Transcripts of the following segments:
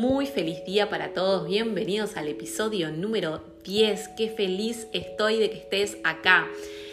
Muy feliz día para todos, bienvenidos al episodio número 10. Qué feliz estoy de que estés acá.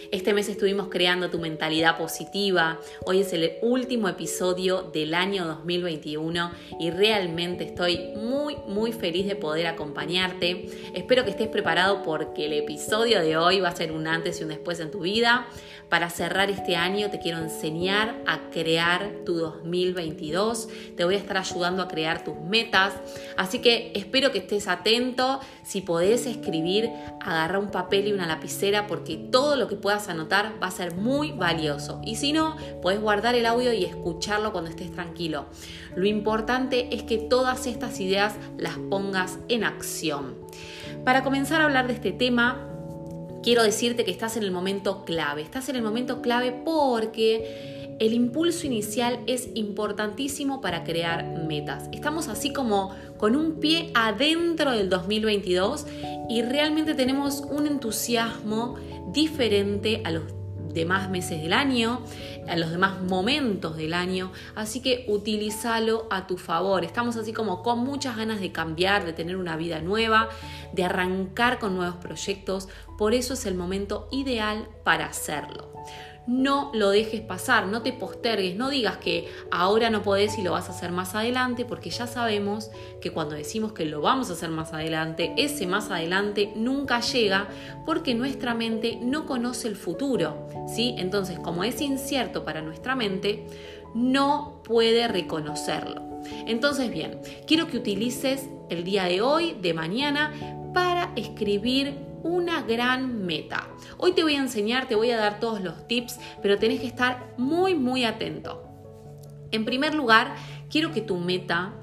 Este mes estuvimos creando tu mentalidad positiva. Hoy es el último episodio del año 2021 y realmente estoy muy, muy feliz de poder acompañarte. Espero que estés preparado porque el episodio de hoy va a ser un antes y un después en tu vida. Para cerrar este año te quiero enseñar a crear tu 2022. Te voy a estar ayudando a crear tus metas. Así que espero que estés atento. Si podés escribir, agarra un papel y una lapicera porque todo lo que puedas anotar va a ser muy valioso. Y si no, puedes guardar el audio y escucharlo cuando estés tranquilo. Lo importante es que todas estas ideas las pongas en acción. Para comenzar a hablar de este tema, quiero decirte que estás en el momento clave. Estás en el momento clave porque el impulso inicial es importantísimo para crear metas. Estamos así como con un pie adentro del 2022 y realmente tenemos un entusiasmo diferente a los demás meses del año, a los demás momentos del año, así que utilízalo a tu favor. Estamos así como con muchas ganas de cambiar, de tener una vida nueva, de arrancar con nuevos proyectos, por eso es el momento ideal para hacerlo no lo dejes pasar, no te postergues, no digas que ahora no podés y lo vas a hacer más adelante, porque ya sabemos que cuando decimos que lo vamos a hacer más adelante, ese más adelante nunca llega porque nuestra mente no conoce el futuro, ¿sí? Entonces, como es incierto para nuestra mente, no puede reconocerlo. Entonces, bien, quiero que utilices el día de hoy, de mañana, para escribir una gran meta. Hoy te voy a enseñar, te voy a dar todos los tips, pero tenés que estar muy, muy atento. En primer lugar, quiero que tu meta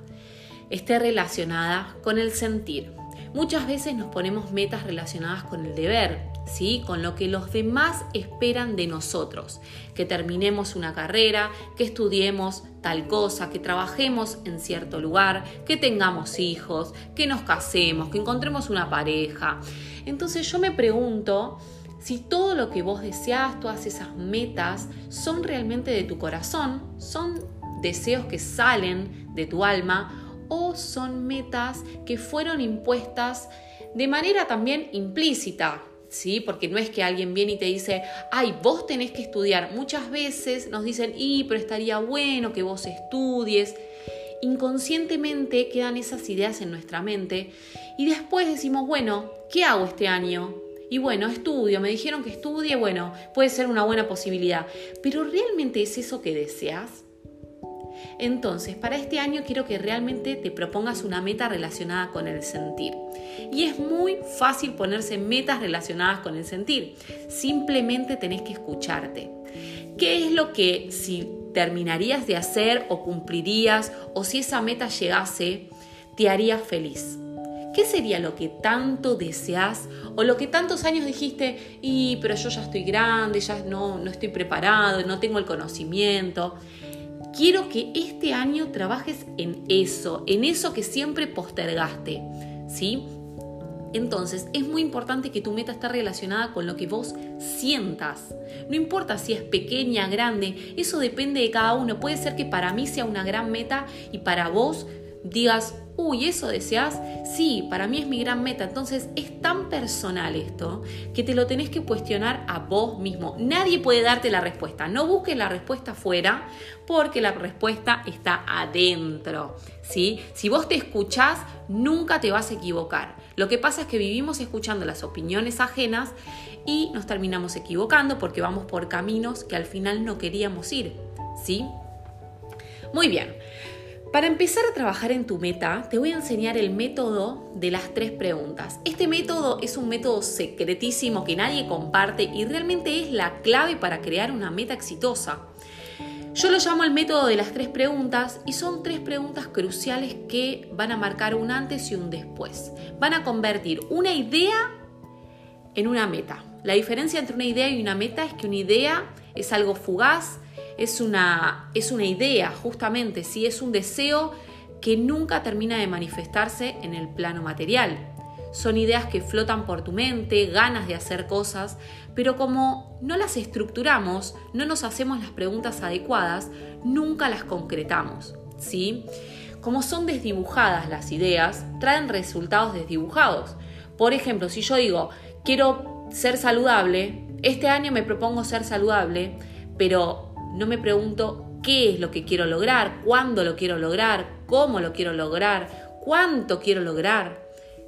esté relacionada con el sentir. Muchas veces nos ponemos metas relacionadas con el deber, ¿sí? con lo que los demás esperan de nosotros, que terminemos una carrera, que estudiemos tal cosa, que trabajemos en cierto lugar, que tengamos hijos, que nos casemos, que encontremos una pareja. Entonces yo me pregunto si todo lo que vos deseas, todas esas metas, son realmente de tu corazón, son deseos que salen de tu alma o son metas que fueron impuestas de manera también implícita, ¿sí? Porque no es que alguien viene y te dice, ay, vos tenés que estudiar. Muchas veces nos dicen, y, pero estaría bueno que vos estudies. Inconscientemente quedan esas ideas en nuestra mente y después decimos, bueno, ¿qué hago este año? Y bueno, estudio, me dijeron que estudie, bueno, puede ser una buena posibilidad. Pero ¿realmente es eso que deseas? Entonces, para este año quiero que realmente te propongas una meta relacionada con el sentir. Y es muy fácil ponerse metas relacionadas con el sentir. Simplemente tenés que escucharte. ¿Qué es lo que si terminarías de hacer o cumplirías o si esa meta llegase, te haría feliz? ¿Qué sería lo que tanto deseas o lo que tantos años dijiste, y pero yo ya estoy grande, ya no, no estoy preparado, no tengo el conocimiento? Quiero que este año trabajes en eso, en eso que siempre postergaste, ¿sí? Entonces es muy importante que tu meta esté relacionada con lo que vos sientas. No importa si es pequeña, grande, eso depende de cada uno. Puede ser que para mí sea una gran meta y para vos digas, uy, ¿eso deseas? Sí, para mí es mi gran meta. Entonces es tan personal esto que te lo tenés que cuestionar a vos mismo. Nadie puede darte la respuesta. No busques la respuesta fuera porque la respuesta está adentro. ¿sí? Si vos te escuchás, nunca te vas a equivocar. Lo que pasa es que vivimos escuchando las opiniones ajenas y nos terminamos equivocando porque vamos por caminos que al final no queríamos ir. ¿sí? Muy bien. Para empezar a trabajar en tu meta, te voy a enseñar el método de las tres preguntas. Este método es un método secretísimo que nadie comparte y realmente es la clave para crear una meta exitosa. Yo lo llamo el método de las tres preguntas y son tres preguntas cruciales que van a marcar un antes y un después. Van a convertir una idea en una meta. La diferencia entre una idea y una meta es que una idea es algo fugaz, es una, es una idea, justamente, ¿sí? es un deseo que nunca termina de manifestarse en el plano material. Son ideas que flotan por tu mente, ganas de hacer cosas, pero como no las estructuramos, no nos hacemos las preguntas adecuadas, nunca las concretamos. ¿sí? como son desdibujadas las ideas, traen resultados desdibujados. Por ejemplo, si yo digo, quiero ser saludable, este año me propongo ser saludable, pero no me pregunto qué es lo que quiero lograr, cuándo lo quiero lograr, cómo lo quiero lograr, cuánto quiero lograr.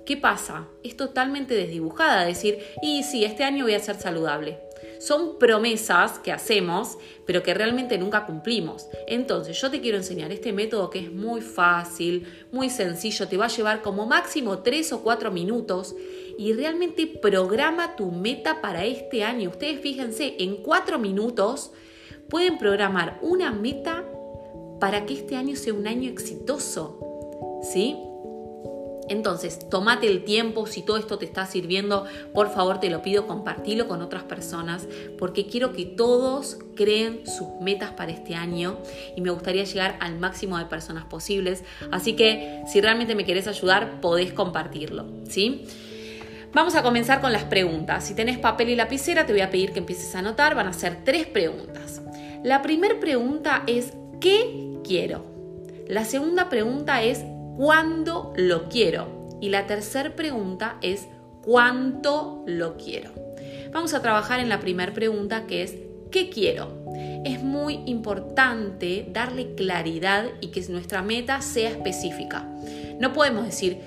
¿Qué pasa? Es totalmente desdibujada, decir, y sí, este año voy a ser saludable. Son promesas que hacemos, pero que realmente nunca cumplimos. Entonces, yo te quiero enseñar este método que es muy fácil, muy sencillo, te va a llevar como máximo 3 o 4 minutos y realmente programa tu meta para este año. Ustedes fíjense, en 4 minutos pueden programar una meta para que este año sea un año exitoso. ¿Sí? Entonces, tómate el tiempo, si todo esto te está sirviendo, por favor te lo pido, compartilo con otras personas, porque quiero que todos creen sus metas para este año y me gustaría llegar al máximo de personas posibles. Así que si realmente me querés ayudar, podés compartirlo, ¿sí? Vamos a comenzar con las preguntas. Si tenés papel y lapicera, te voy a pedir que empieces a anotar. Van a ser tres preguntas. La primera pregunta es, ¿qué quiero? La segunda pregunta es, cuándo lo quiero. Y la tercera pregunta es cuánto lo quiero. Vamos a trabajar en la primera pregunta que es ¿qué quiero? Es muy importante darle claridad y que nuestra meta sea específica. No podemos decir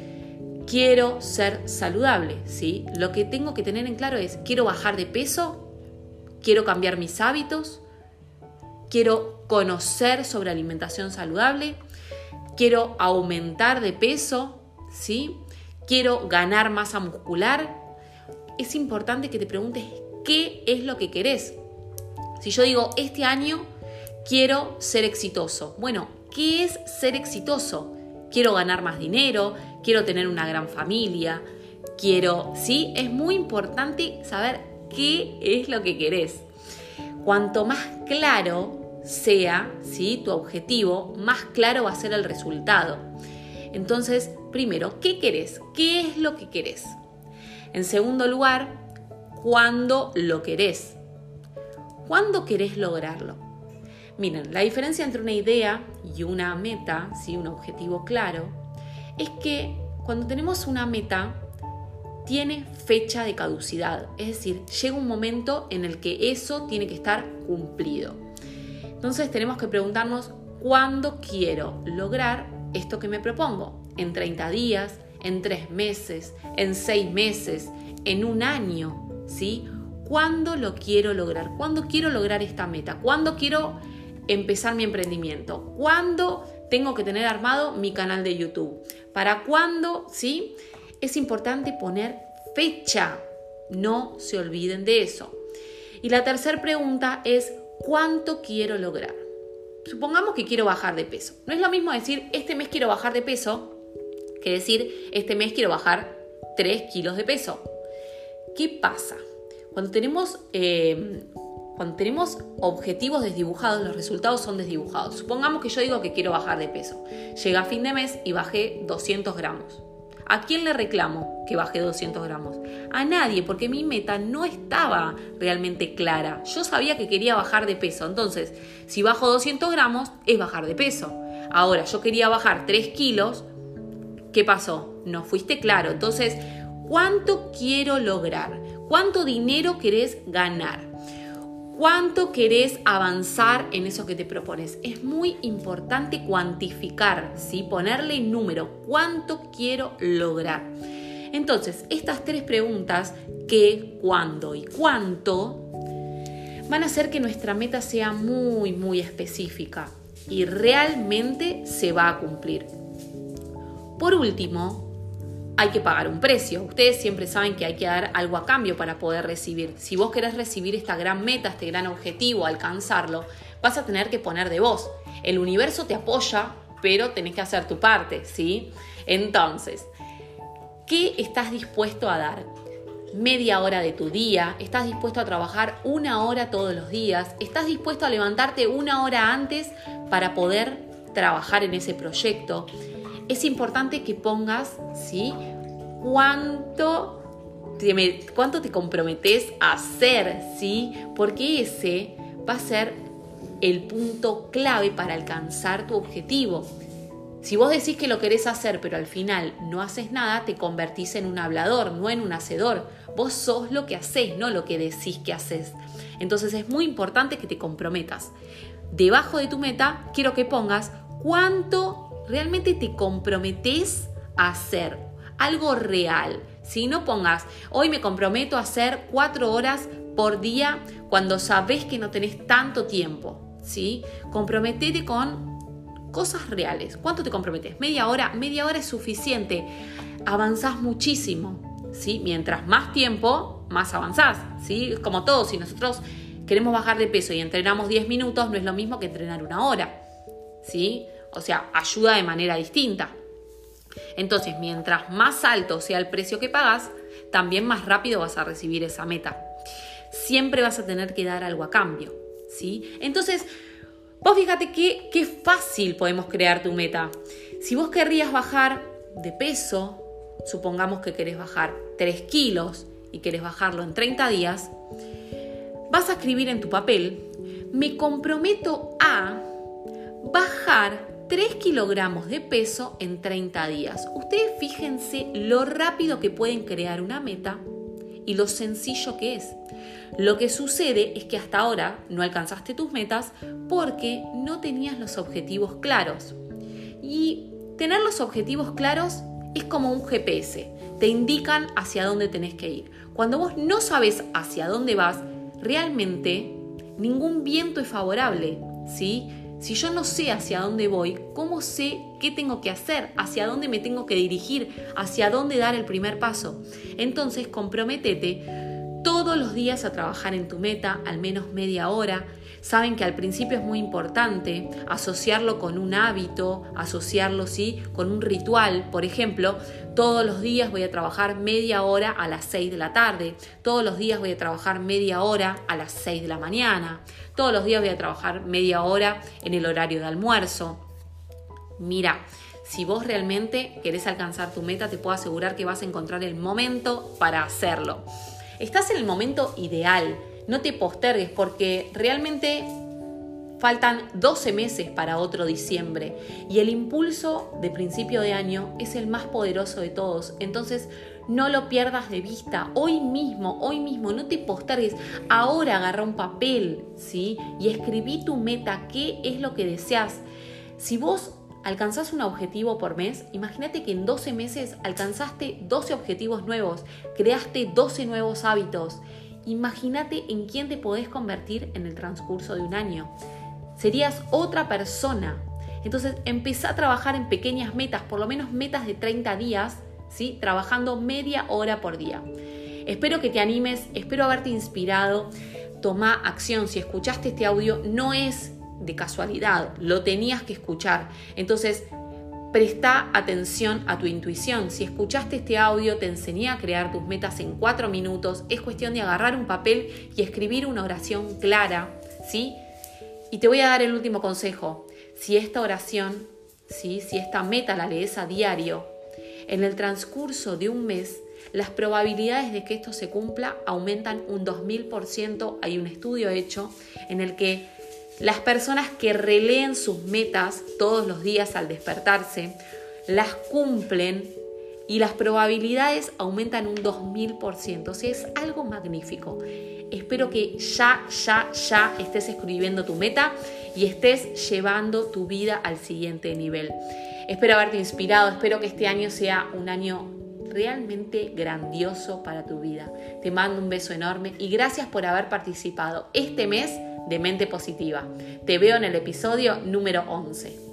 quiero ser saludable, ¿sí? Lo que tengo que tener en claro es quiero bajar de peso, quiero cambiar mis hábitos, quiero conocer sobre alimentación saludable, quiero aumentar de peso, ¿sí? Quiero ganar masa muscular. Es importante que te preguntes qué es lo que querés. Si yo digo, este año quiero ser exitoso. Bueno, ¿qué es ser exitoso? Quiero ganar más dinero, quiero tener una gran familia, quiero, ¿sí? Es muy importante saber qué es lo que querés. Cuanto más claro sea ¿sí? tu objetivo, más claro va a ser el resultado. Entonces, primero, ¿qué querés? ¿Qué es lo que querés? En segundo lugar, ¿cuándo lo querés? ¿Cuándo querés lograrlo? Miren, la diferencia entre una idea y una meta, ¿sí? un objetivo claro, es que cuando tenemos una meta, tiene fecha de caducidad, es decir, llega un momento en el que eso tiene que estar cumplido. Entonces tenemos que preguntarnos cuándo quiero lograr esto que me propongo. En 30 días, en 3 meses, en 6 meses, en un año, ¿sí? ¿Cuándo lo quiero lograr? ¿Cuándo quiero lograr esta meta? ¿Cuándo quiero empezar mi emprendimiento? ¿Cuándo tengo que tener armado mi canal de YouTube? ¿Para cuándo? ¿Sí? Es importante poner fecha. No se olviden de eso. Y la tercera pregunta es cuánto quiero lograr. Supongamos que quiero bajar de peso. No es lo mismo decir, este mes quiero bajar de peso, que decir, este mes quiero bajar 3 kilos de peso. ¿Qué pasa? Cuando tenemos, eh, cuando tenemos objetivos desdibujados, los resultados son desdibujados. Supongamos que yo digo que quiero bajar de peso. Llega a fin de mes y bajé 200 gramos. ¿A quién le reclamo que bajé 200 gramos? A nadie, porque mi meta no estaba realmente clara. Yo sabía que quería bajar de peso. Entonces, si bajo 200 gramos, es bajar de peso. Ahora, yo quería bajar 3 kilos. ¿Qué pasó? No fuiste claro. Entonces, ¿cuánto quiero lograr? ¿Cuánto dinero querés ganar? ¿Cuánto querés avanzar en eso que te propones? Es muy importante cuantificar, ¿sí? ponerle número, cuánto quiero lograr. Entonces, estas tres preguntas, qué, cuándo y cuánto, van a hacer que nuestra meta sea muy, muy específica y realmente se va a cumplir. Por último, hay que pagar un precio. Ustedes siempre saben que hay que dar algo a cambio para poder recibir. Si vos querés recibir esta gran meta, este gran objetivo, alcanzarlo, vas a tener que poner de vos. El universo te apoya, pero tenés que hacer tu parte, ¿sí? Entonces, ¿qué estás dispuesto a dar? Media hora de tu día, estás dispuesto a trabajar una hora todos los días, estás dispuesto a levantarte una hora antes para poder trabajar en ese proyecto es importante que pongas, ¿sí? Cuánto te, cuánto te comprometes a hacer, ¿sí? Porque ese va a ser el punto clave para alcanzar tu objetivo. Si vos decís que lo querés hacer, pero al final no haces nada, te convertís en un hablador, no en un hacedor. Vos sos lo que haces, no lo que decís que haces. Entonces es muy importante que te comprometas. Debajo de tu meta, quiero que pongas cuánto realmente te comprometes a hacer. Algo real. Si no pongas, hoy me comprometo a hacer cuatro horas por día cuando sabes que no tenés tanto tiempo. ¿sí? Comprometete con cosas reales. ¿Cuánto te comprometes? Media hora, media hora es suficiente. Avanzás muchísimo, ¿sí? Mientras más tiempo, más avanzás, ¿sí? Como todo, si nosotros queremos bajar de peso y entrenamos 10 minutos, no es lo mismo que entrenar una hora, ¿sí? O sea, ayuda de manera distinta. Entonces, mientras más alto sea el precio que pagas, también más rápido vas a recibir esa meta. Siempre vas a tener que dar algo a cambio, ¿sí? Entonces, Vos fíjate qué, qué fácil podemos crear tu meta. Si vos querrías bajar de peso, supongamos que querés bajar 3 kilos y querés bajarlo en 30 días, vas a escribir en tu papel, me comprometo a bajar 3 kilogramos de peso en 30 días. Ustedes fíjense lo rápido que pueden crear una meta y lo sencillo que es. Lo que sucede es que hasta ahora no alcanzaste tus metas porque no tenías los objetivos claros. Y tener los objetivos claros es como un GPS, te indican hacia dónde tenés que ir. Cuando vos no sabes hacia dónde vas, realmente ningún viento es favorable, ¿sí? Si yo no sé hacia dónde voy, ¿cómo sé qué tengo que hacer? ¿Hacia dónde me tengo que dirigir? ¿Hacia dónde dar el primer paso? Entonces, comprométete todos los días a trabajar en tu meta, al menos media hora. Saben que al principio es muy importante asociarlo con un hábito, asociarlo ¿sí? con un ritual. Por ejemplo, todos los días voy a trabajar media hora a las 6 de la tarde, todos los días voy a trabajar media hora a las 6 de la mañana, todos los días voy a trabajar media hora en el horario de almuerzo. Mira, si vos realmente querés alcanzar tu meta, te puedo asegurar que vas a encontrar el momento para hacerlo. Estás en el momento ideal, no te postergues porque realmente faltan 12 meses para otro diciembre y el impulso de principio de año es el más poderoso de todos. Entonces, no lo pierdas de vista. Hoy mismo, hoy mismo, no te postergues. Ahora agarra un papel, ¿sí? Y escribí tu meta, qué es lo que deseas. Si vos alcanzás un objetivo por mes, imagínate que en 12 meses alcanzaste 12 objetivos nuevos, creaste 12 nuevos hábitos. Imagínate en quién te podés convertir en el transcurso de un año. Serías otra persona. Entonces empezá a trabajar en pequeñas metas, por lo menos metas de 30 días, ¿sí? trabajando media hora por día. Espero que te animes, espero haberte inspirado. Toma acción. Si escuchaste este audio, no es de casualidad, lo tenías que escuchar. Entonces, presta atención a tu intuición. Si escuchaste este audio, te enseñé a crear tus metas en cuatro minutos. Es cuestión de agarrar un papel y escribir una oración clara, ¿sí? Y te voy a dar el último consejo. Si esta oración, ¿sí? si esta meta la lees a diario, en el transcurso de un mes, las probabilidades de que esto se cumpla aumentan un 2000%. Hay un estudio hecho en el que las personas que releen sus metas todos los días al despertarse, las cumplen y las probabilidades aumentan un 2000%. O sea, es algo magnífico. Espero que ya, ya, ya estés escribiendo tu meta y estés llevando tu vida al siguiente nivel. Espero haberte inspirado, espero que este año sea un año realmente grandioso para tu vida. Te mando un beso enorme y gracias por haber participado este mes de Mente Positiva. Te veo en el episodio número 11.